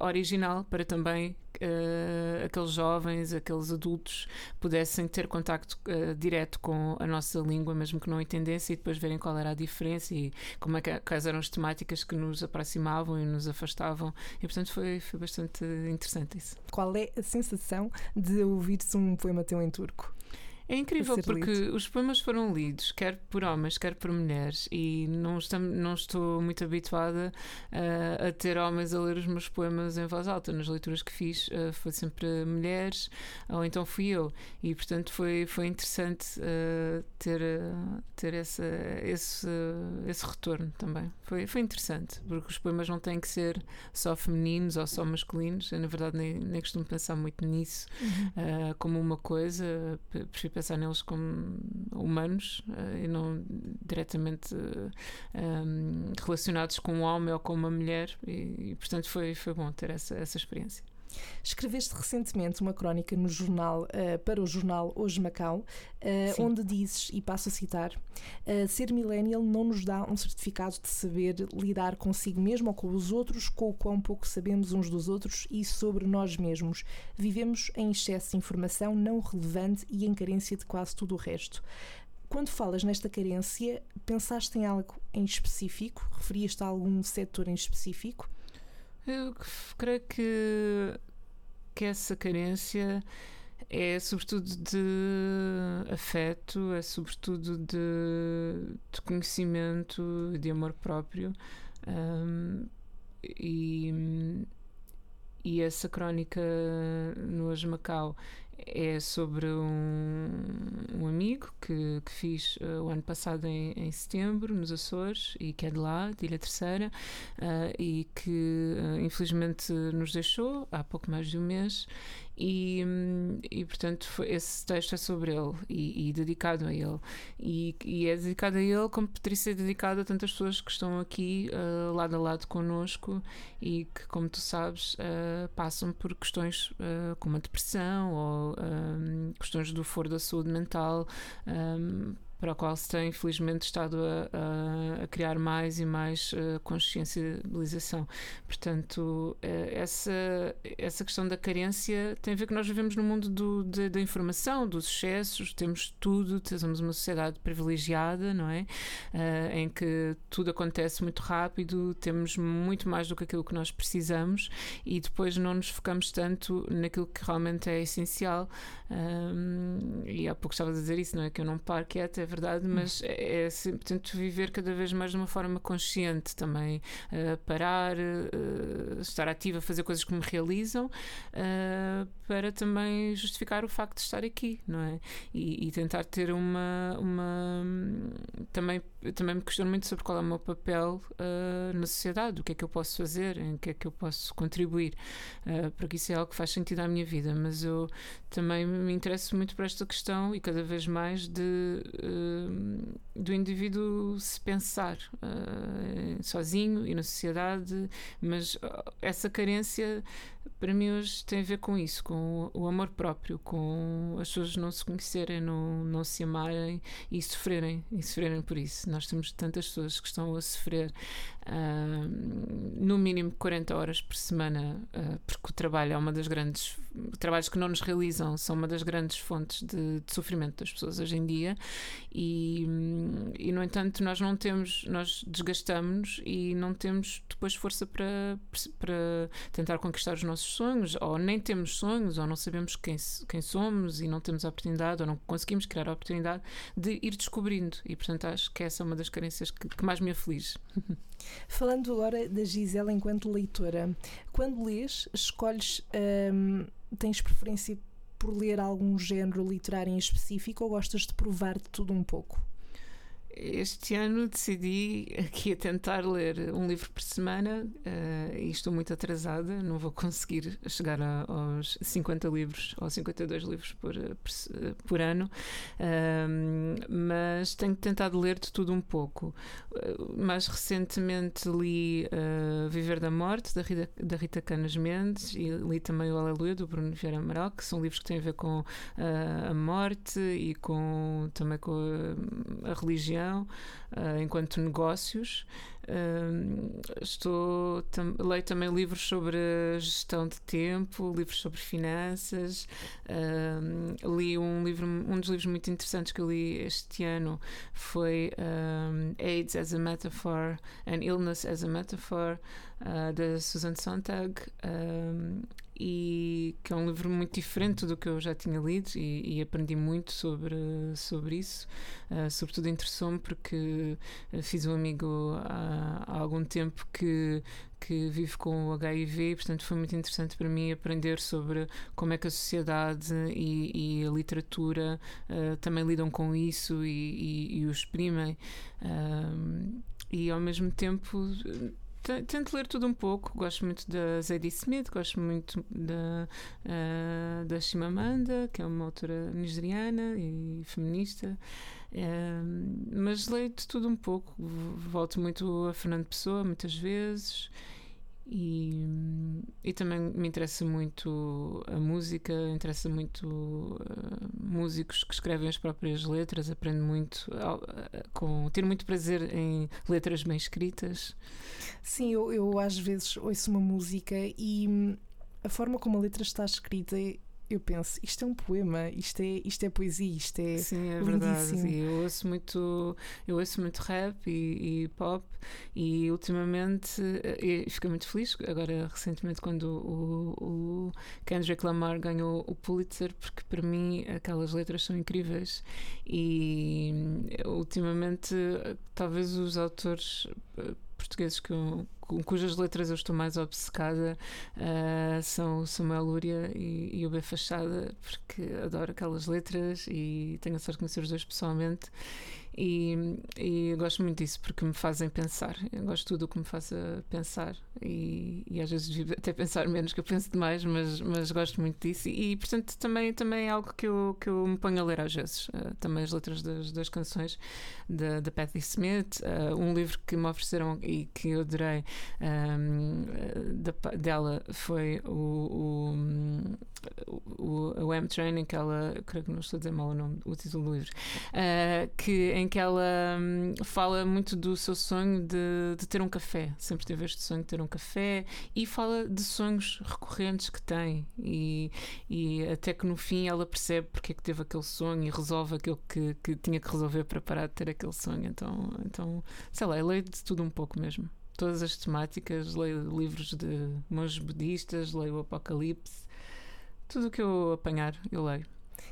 original para também uh, aqueles jovens, aqueles adultos pudessem ter contacto uh, direto com a nossa língua, mesmo que não entendessem, e depois verem qual era a diferença e como é que, quais eram as temáticas que nos aproximavam e nos afastavam. E portanto foi, foi bastante interessante isso. Qual é a sensação de ouvir-se um poema teu em turco? É incrível porque lido. os poemas foram lidos, quer por homens, quer por mulheres, e não, estou, não estou muito habituada uh, a ter homens a ler os meus poemas em voz alta. Nas leituras que fiz, uh, foi sempre mulheres, ou então fui eu, e portanto foi, foi interessante uh, ter, ter essa, esse, esse retorno também. Foi, foi interessante, porque os poemas não têm que ser só femininos ou só masculinos. Eu, na verdade, nem, nem costumo pensar muito nisso uhum. como uma coisa. Prefiro pensar neles como humanos uh, e não diretamente eh, um, relacionados com um homem ou com uma mulher e, e portanto foi, foi bom ter essa, essa experiência. Escreveste recentemente uma crónica no jornal uh, para o jornal Hoje Macau, uh, onde dizes, e passo a citar: uh, ser millennial não nos dá um certificado de saber lidar consigo mesmo ou com os outros, com o quão pouco sabemos uns dos outros e sobre nós mesmos. Vivemos em excesso de informação não relevante e em carência de quase tudo o resto. Quando falas nesta carência, pensaste em algo em específico? Referias-te a algum setor em específico? Eu creio que, que essa carência é sobretudo de afeto, é sobretudo de, de conhecimento, de amor próprio. Um, e, e essa crónica no Asmacau é sobre um, um amigo que, que fiz uh, o ano passado em, em, setembro, nos Açores, e que é de lá, de Ilha Terceira, uh, e que uh, infelizmente nos deixou há pouco mais de um mês. E, e portanto, esse texto é sobre ele e, e dedicado a ele. E, e, é dedicado a ele como poderia ser dedicado a tantas pessoas que estão aqui uh, lado a lado connosco e que, como tu sabes, uh, passam por questões uh, como a depressão ou um, questões do foro da saúde mental. Um, para o qual se tem, infelizmente, estado a, a, a criar mais e mais uh, consciencialização. Portanto, uh, essa, essa questão da carência tem a ver que nós vivemos no mundo do, de, da informação, dos excessos, temos tudo, somos uma sociedade privilegiada, não é? Uh, em que tudo acontece muito rápido, temos muito mais do que aquilo que nós precisamos e depois não nos focamos tanto naquilo que realmente é essencial. Um, e há pouco estava a dizer isso, não é? Que eu não paro quieta, verdade, hum. mas é, é sempre, tento viver cada vez mais de uma forma consciente também. Uh, parar, uh, estar ativa, fazer coisas que me realizam, uh, para também justificar o facto de estar aqui, não é? E, e tentar ter uma. uma também, também me questiono muito sobre qual é o meu papel na sociedade, o que é que eu posso fazer, em que é que eu posso contribuir, porque isso é algo que faz sentido à minha vida, mas eu também me interesso muito por esta questão e cada vez mais de, uh, do indivíduo se pensar uh, sozinho e na sociedade, mas uh, essa carência para mim hoje tem a ver com isso, com o amor próprio, com as pessoas não se conhecerem, não, não se amarem e sofrerem, e sofrerem por isso. Nós temos tantas pessoas que estão a sofrer no mínimo 40 horas por semana, uh, porque o trabalho é uma das grandes. Trabalhos que não nos realizam são uma das grandes fontes de, de sofrimento das pessoas hoje em dia, e, e no entanto, nós não temos, nós desgastamos e não temos depois força para, para tentar conquistar os nossos sonhos, ou nem temos sonhos, ou não sabemos quem, quem somos e não temos a oportunidade, ou não conseguimos criar a oportunidade de ir descobrindo. E portanto acho que essa é uma das carências que, que mais me aflige. Falando agora da Gisela enquanto leitora, quando lês, escolhes, hum, tens preferência por ler algum género literário em específico ou gostas de provar de tudo um pouco? Este ano decidi aqui a tentar ler um livro por semana uh, e estou muito atrasada, não vou conseguir chegar a, aos 50 livros ou 52 livros por, eh, por, eh, por ano, uh, mas tenho tentado ler de tudo um pouco. Uh, mais recentemente li Viver da Morte, da Rita, da Rita Canas Mendes, e li também o Aleluia, do Bruno Vieira Amaral, que são livros que têm a ver com a morte e com, também com a, a religião uh, enquanto negócios. Uh, estou tam, leio também livros sobre gestão de tempo, livros sobre finanças. Uh, li um livro, um dos livros muito interessantes que eu li este ano foi AIDS as a Metaphor and Illness as a Metaphor, da Susan Sontag. E que é um livro muito diferente do que eu já tinha lido e, e aprendi muito sobre, sobre isso. Uh, sobretudo interessou-me porque ah, fiz um amigo há, há, algum tempo que, que vive com o HIV, portanto foi muito interessante para mim aprender sobre como é que a sociedade e, e a literatura uh, também lidam com isso e, e, e o exprimem. Uh, e ao mesmo tempo Tento ler tudo um pouco. Gosto muito da Zadie Smith, gosto muito da, uh, da Shimamanda, que é uma autora nigeriana e feminista. Uh, mas leio de tudo um pouco. Volto muito a Fernando Pessoa, muitas vezes. E, e também me interessa muito a música, interessa muito uh, músicos que escrevem as próprias letras, aprendo muito, uh, com, ter muito prazer em letras bem escritas. Sim, eu, eu às vezes ouço uma música e hum, a forma como a letra está escrita eu penso, isto é um poema, isto é, isto é poesia, isto é Sim, é lindíssimo. verdade. Eu ouço muito, eu ouço muito rap e, e pop e ultimamente e fiquei muito feliz agora recentemente quando o, o, Kendrick Lamar ganhou o Pulitzer porque para mim aquelas letras são incríveis e ultimamente talvez os autores eh, portugueses que eu com cujas letras eu estou mais obcecada uh, são Samuel Lúria e, e o B Fachada, porque adoro aquelas letras e tenho a sorte de conhecer os dois pessoalmente. E, e gosto muito disso porque me fazem pensar. Eu gosto de tudo o que me faça pensar e, e, às vezes até pensar menos que eu penso demais, mas, mas gosto muito disso. E, e, portanto também, também é algo que eu, que eu me ponho a ler às vezes. Uh, também as letras das, das canções da, da Patti Smith, uh, um livro que me ofereceram e que eu adorei um, da, dela foi o, o, o, o M Training, que ela, creio que não estou a dizer mal o nome, o título do livro, uh, que, em que ela um, fala muito do seu sonho de, de ter um café, sempre teve este sonho de ter um café e fala de sonhos recorrentes que tem e, e até que no fim ela percebe porque é que teve aquele sonho e resolve aquilo que, que tinha que resolver para parar de ter aquele sonho. Então, então sei lá, leio de tudo um pouco mesmo. Todas as temáticas, leio livros de monges budistas, leio o Apocalipse, tudo o que eu apanhar, eu leio.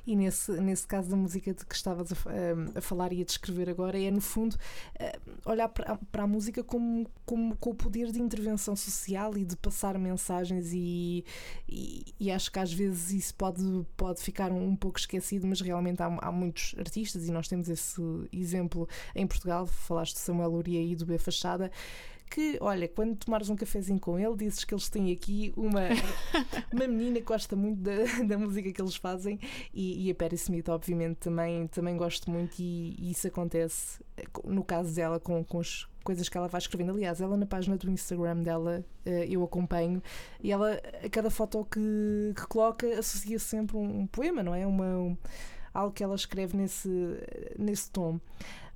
E nesse, nesse caso da música de que estavas a, a, a falar e a descrever agora, é no fundo eh, olhar para, para a música como, como com o poder de intervenção social e de passar mensagens, e, e, e acho que às vezes isso pode, pode ficar um, um pouco esquecido, mas realmente há, há, muitos artistas, e nós temos esse exemplo em Portugal. Falaste de Samuel Uria e do B Fachada que, olha, quando tomares um cafezinho com ele, dizes que eles têm aqui uma, uma menina que gosta muito da, da música que eles fazem e, e a Perry Smith, obviamente, também, também gosto muito e, e isso acontece no caso dela com, com as coisas que ela vai escrevendo. Aliás, ela na página do Instagram dela eh, eu acompanho e ela, a cada foto que, que coloca, associa sempre um, um poema, não é? Uma, um, algo que ela escreve nesse, nesse tom.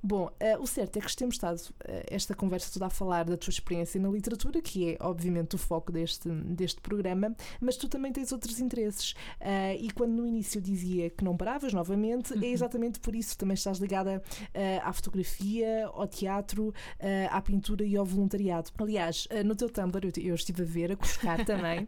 Bom, uh, o certo é que temos estado uh, esta conversa toda a falar da tua experiência na literatura, que é obviamente o foco deste, deste programa, mas tu também tens outros interesses. Uh, e quando no início dizia que não paravas novamente, é uhum. é exatamente por isso. Também estás ligada à fotografia, ao teatro, à pintura e ao voluntariado. Aliás, no teu Tumblr eu, eu, estive a ver, a buscar também.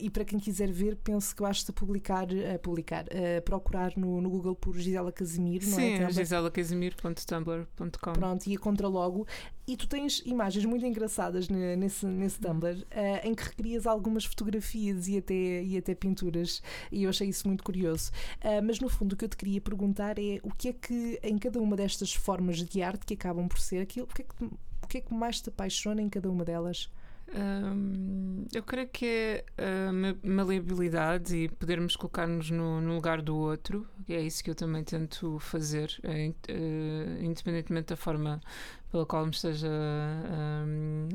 e para quem quiser ver, penso que basta publicar, publicar procurar no, no Google por Gisela Casimiro, não é? Sim, Gisela Casimiro www.tumblr.com. Pronto, e encontra logo. E tu tens imagens muito engraçadas nesse, nesse Tumblr uh, em que recrias algumas fotografias e até, e até pinturas, e eu achei isso muito curioso. Uh, mas no fundo, o que eu te queria perguntar é o que é que em cada uma destas formas de arte que acabam por ser aquilo, o que é que, o que, é que mais te apaixona em cada uma delas? Eu creio que é a maleabilidade e podermos colocar-nos no, no, lugar do outro, é isso que eu também tento fazer, é, é, independentemente da forma pela qual me esteja a,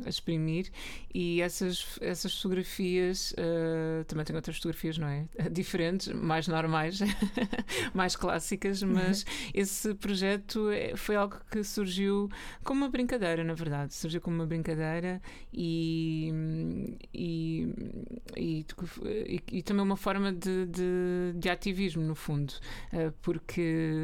a exprimir e essas, essas fotografias uh, também tenho outras fotografias, não é? Diferentes, mais normais, mais clássicas, uhum. mas uhum. esse projeto é, foi algo que surgiu como uma brincadeira, na verdade. Surgiu como uma brincadeira e, e, e, e, e também uma forma de, de, de ativismo, no fundo, uh, porque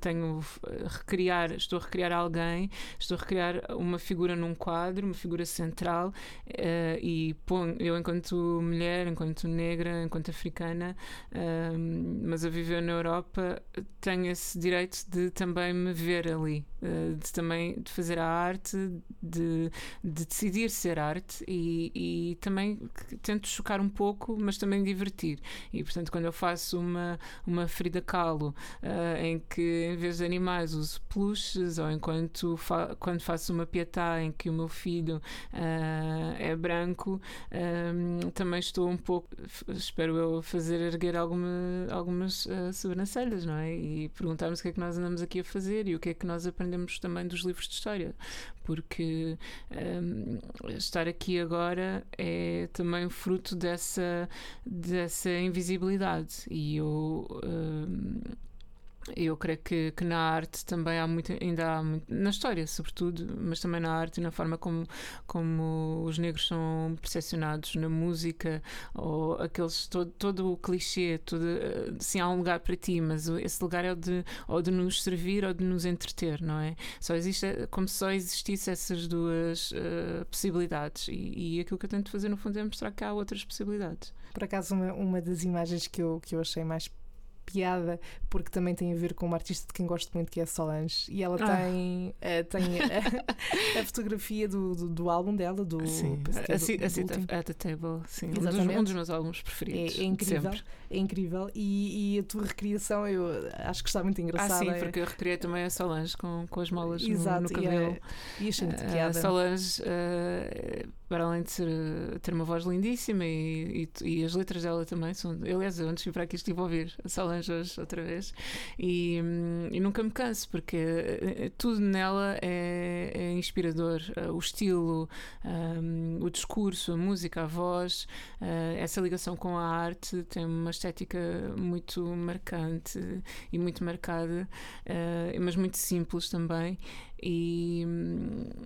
tenho recriar, estou a recriar alguém estou a recriar uma figura num quadro, uma figura central, uh, e eu, enquanto mulher, enquanto negra, enquanto africana, uh, mas a viver na Europa, tenho esse direito de também me ver ali, uh, de também de fazer a arte, de, de decidir ser arte e, e também tento chocar um pouco, mas também divertir. E portanto, quando eu faço uma, uma Frida Kahlo em que em vez de animais uso peluches, ou enquanto quando faço uma pietá em que o meu filho uh, é branco, um, também estou um pouco, espero eu, fazer erguer alguma, algumas uh, sobrancelhas, não é? E perguntarmos o que é que nós andamos aqui a fazer e o que é que nós aprendemos também dos livros de história, porque um, estar aqui agora é também fruto dessa, dessa invisibilidade e eu. Um, eu creio que, que, na arte também há muito, ainda há muito, na história sobretudo, mas também na arte e na forma como, como os negros são percepcionados na música, ou aqueles, todo, todo o clichê, todo, sim, há um lugar para ti, mas esse lugar é o de, ou de nos servir ou de nos entreter, não é? Só existe, como se só existisse essas duas uh, possibilidades, e, e aquilo que eu tento fazer no fundo é mostrar que há outras possibilidades. Por acaso, uma, uma das imagens que eu, que eu achei mais piada porque também tem a ver com uma artista de quem gosto muito que é a Solange e ela Ah. tem, uh, tem a, a fotografia do, do, do álbum dela do, Sim, é a, do- a do sit at the table, sim. Um dos, Exatamente. um dos meus álbuns preferidos. é, é incrível é incrível e, e a tua recriação eu acho que está muito Ah, engraçada sim, é- porque eu recriei também a Solange com, com as molas no- Exato, no, e, cabelo. é- e achei muito a piada Solange, eh, para além de ser, eh, ter uma voz lindíssima e, e, e as letras dela também são. Aliás, antes de vir para aqui estive a ouvir a Solange hoje outra vez e, hum, e nunca me canso porque eh, tudo nela é, é inspirador. Eh, o estilo, hum, o discurso, a música, a voz, eh, essa ligação com a arte tem uma estética muito marcante e muito marcada, eh, mas muito simples também. E,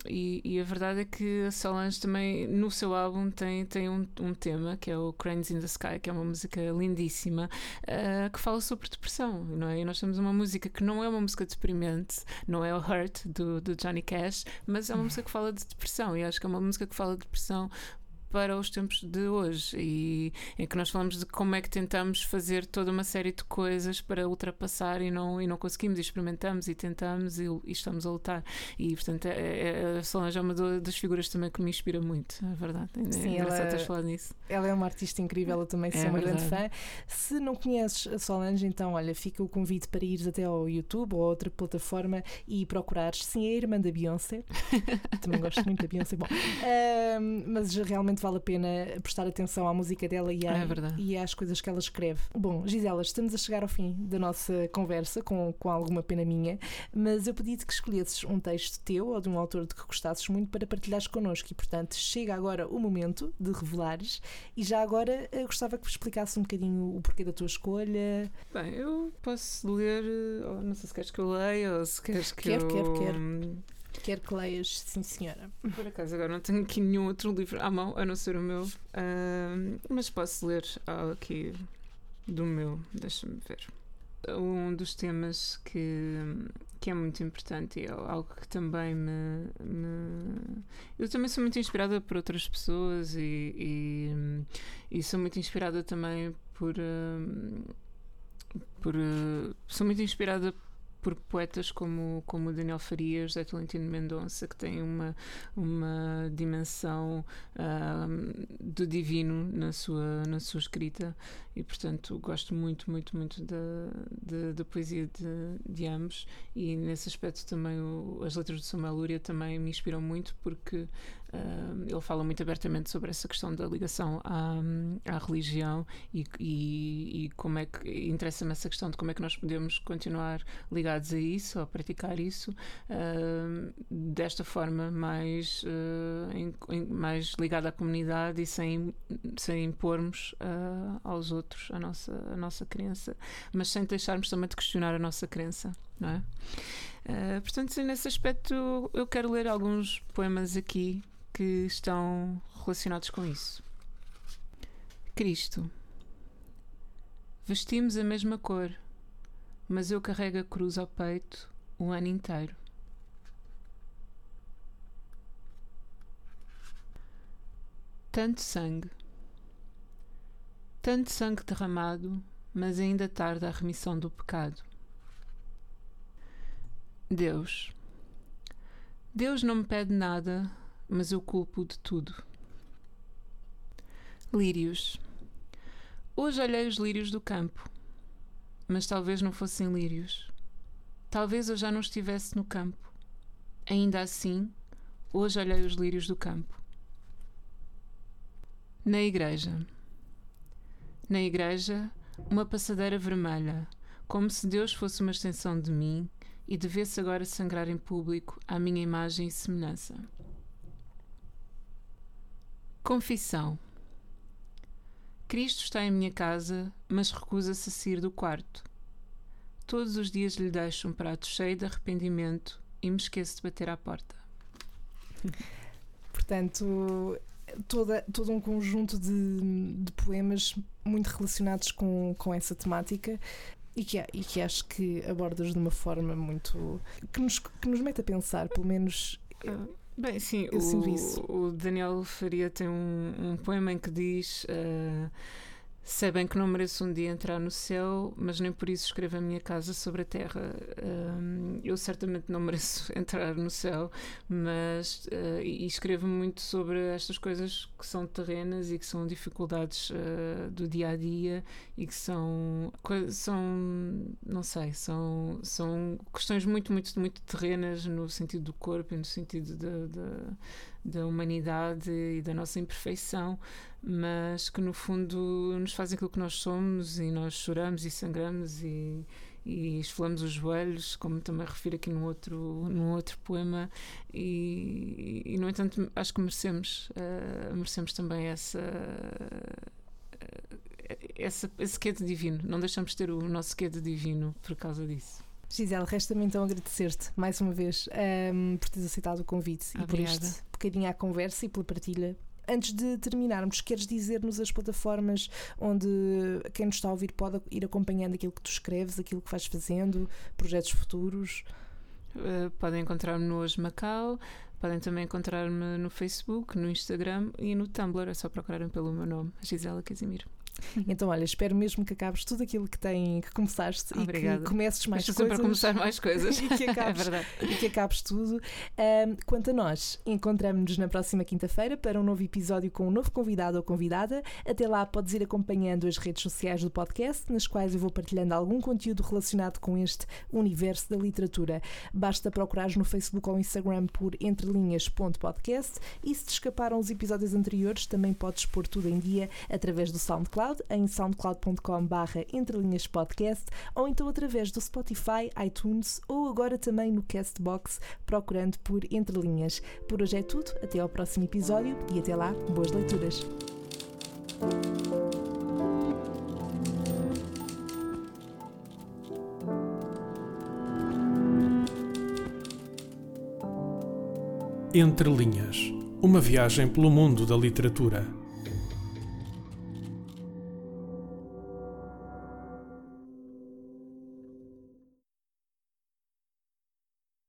e, e a verdade é que a Solange também no seu álbum tem, tem um, um tema que é o Cranes in the Sky, que é uma música lindíssima eh, que fala sobre depressão, não é? E nós temos uma música que não é uma música deprimente, não é o Hurt do, do Johnny Cash, mas é uma música que fala de depressão e acho que é uma música que fala de depressão para os tempos de hoje e em que nós falamos de como é que tentamos fazer toda uma série de coisas para ultrapassar e não, e não conseguimos, e experimentamos e tentamos e, e estamos a lutar. E portanto, é, é, a Solange é uma das figuras também que me inspira muito, é verdade. É Sim, engraçado ela- falado nisso. Ela é uma artista incrível, eu também É sou uma grande fã. verdade. Se não conheces a Solange, então olha, fica o convite para ires até ao YouTube ou a outra plataforma e procurares. Sim, é a irmã da Beyoncé. também gosto muito da Beyoncé. Bom, ahm, mas realmente vale a pena prestar atenção à música dela e, à- É e às coisas que ela escreve. Bom, Gisela, estamos a chegar ao fim da nossa conversa, com, com alguma pena minha, mas eu pedi-te que escolhesses um texto teu ou de um autor de que gostasses muito para partilhares connosco e, portanto, chega agora o momento de revelares e já agora eh, gostava que me explicasse um bocadinho o porquê da tua escolha. Bem, eu posso ler, eh, ou não sei se queres que eu leia ou se queres que Quero, eu. quero, quero. Quero que leias, sim senhora. Por acaso agora não tenho aqui nenhum outro livro à mão, a não ser o meu, Ahm, mas posso ler aqui do meu, deixa-me ver. Um dos temas que, que é muito importante e é algo que também me, me- Eu também sou muito inspirada por outras pessoas e, e, e sou muito inspirada também por. ahm, por ah, sou muito inspirada por poetas como, como Daniel Farias, José Tolentino Mendonça, que têm uma, uma dimensão ahm, do divino na sua, na sua escrita. E, portanto, gosto muito, muito, muito da, da, da poesia de, de ambos. E, nesse aspecto, também o- as letras de Samuel Lúria também me inspiram muito porque ahm, ele fala muito abertamente sobre essa questão da ligação à, à religião e, e, e como é que interessa-me essa questão de como é que nós podemos continuar ligados a isso, a praticar isso, ah, desta forma mais, ah, em- em- mais ligada à comunidade e sem, sem impormos ah, aos outros a nossa, a nossa crença, mas sem deixarmos também de questionar a nossa crença, não é? Ah, portanto, nesse aspecto, eu quero ler alguns poemas aqui que estão relacionados com isso. Cristo. Vestimos a mesma cor, mas eu carrego a cruz ao peito o ano inteiro. Tanto sangue. Tanto sangue derramado, mas ainda tarda a remissão do pecado. Deus. Deus não me pede nada, mas eu culpo de tudo. Lírios. Hoje olhei os lírios do campo, mas talvez não fossem lírios. Talvez eu já não estivesse no campo. Ainda assim, hoje olhei os lírios do campo. Na igreja. Na igreja, uma passadeira vermelha, como se Deus fosse uma extensão de mim e devesse agora sangrar em público à minha imagem e semelhança. Confissão. Cristo está em minha casa, mas recusa-se a sair do quarto. Todos os dias lhe deixo um prato cheio de arrependimento e me esqueço de bater à porta. Portanto, toda, todo um conjunto de, de poemas muito relacionados com, com essa temática e que, e que acho que abordas de uma forma muito. que nos, que nos mete a pensar, pelo menos. Ah, Bem, sim, o, isso. o Daniel Faria tem um, um poema em que diz: ah, Sei bem que não mereço um dia entrar no céu, mas nem por isso escrevo a minha casa sobre a terra. Eu certamente não mereço entrar no céu, mas uh, e escrevo muito sobre estas coisas que são terrenas e que são dificuldades uh, do dia a dia e que são são não sei são são questões muito muito muito terrenas no sentido do corpo e no sentido da, da, da humanidade e da nossa imperfeição mas que no fundo nos fazem aquilo que nós somos e nós choramos e sangramos e, e esfolamos os joelhos, como também refiro aqui num outro, num outro poema, e, e no entanto acho que merecemos, uh, merecemos também essa. Uh, essa, esse quê de divino, não deixamos de ter o nosso quê de divino por causa disso. Gisele, resta-me então agradecer-te mais uma vez um, ehm, por teres aceitado o convite Obrigada. e por este bocadinho à conversa e pela partilha Antes de terminarmos, queres dizer-nos as plataformas onde quem nos está a ouvir pode ir acompanhando aquilo que tu escreves, aquilo que vais fazendo, projetos futuros? Uh, podem encontrar-me no Hoje Macau, podem também encontrar-me no Facebook, no Instagram e no Tumblr. É só procurarem pelo meu nome, Gisela Casimiro. Então, olha, espero mesmo que acabes tudo aquilo que, tem, que começaste Obrigada. e que comeces mais Estou coisas. sempre a começar mais coisas. e, que acabes, é e que acabes tudo. Um, quanto a nós, encontramos-nos na próxima quinta-feira para um novo episódio com um novo convidado ou convidada. Até lá, podes ir acompanhando as redes sociais do podcast, nas quais eu vou partilhando algum conteúdo relacionado com este universo da literatura. Basta procurar no Facebook ou Instagram por entrelinhas.podcast e se te escaparam os episódios anteriores, também podes pôr tudo em dia através do SoundCloud SoundCloud em soundcloud.com barra podcast ou então através do Spotify, iTunes ou agora também no Castbox procurando por Entre Linhas. Por hoje é tudo, até ao próximo episódio e até lá, boas leituras. Entre Linhas Uma viagem pelo mundo da literatura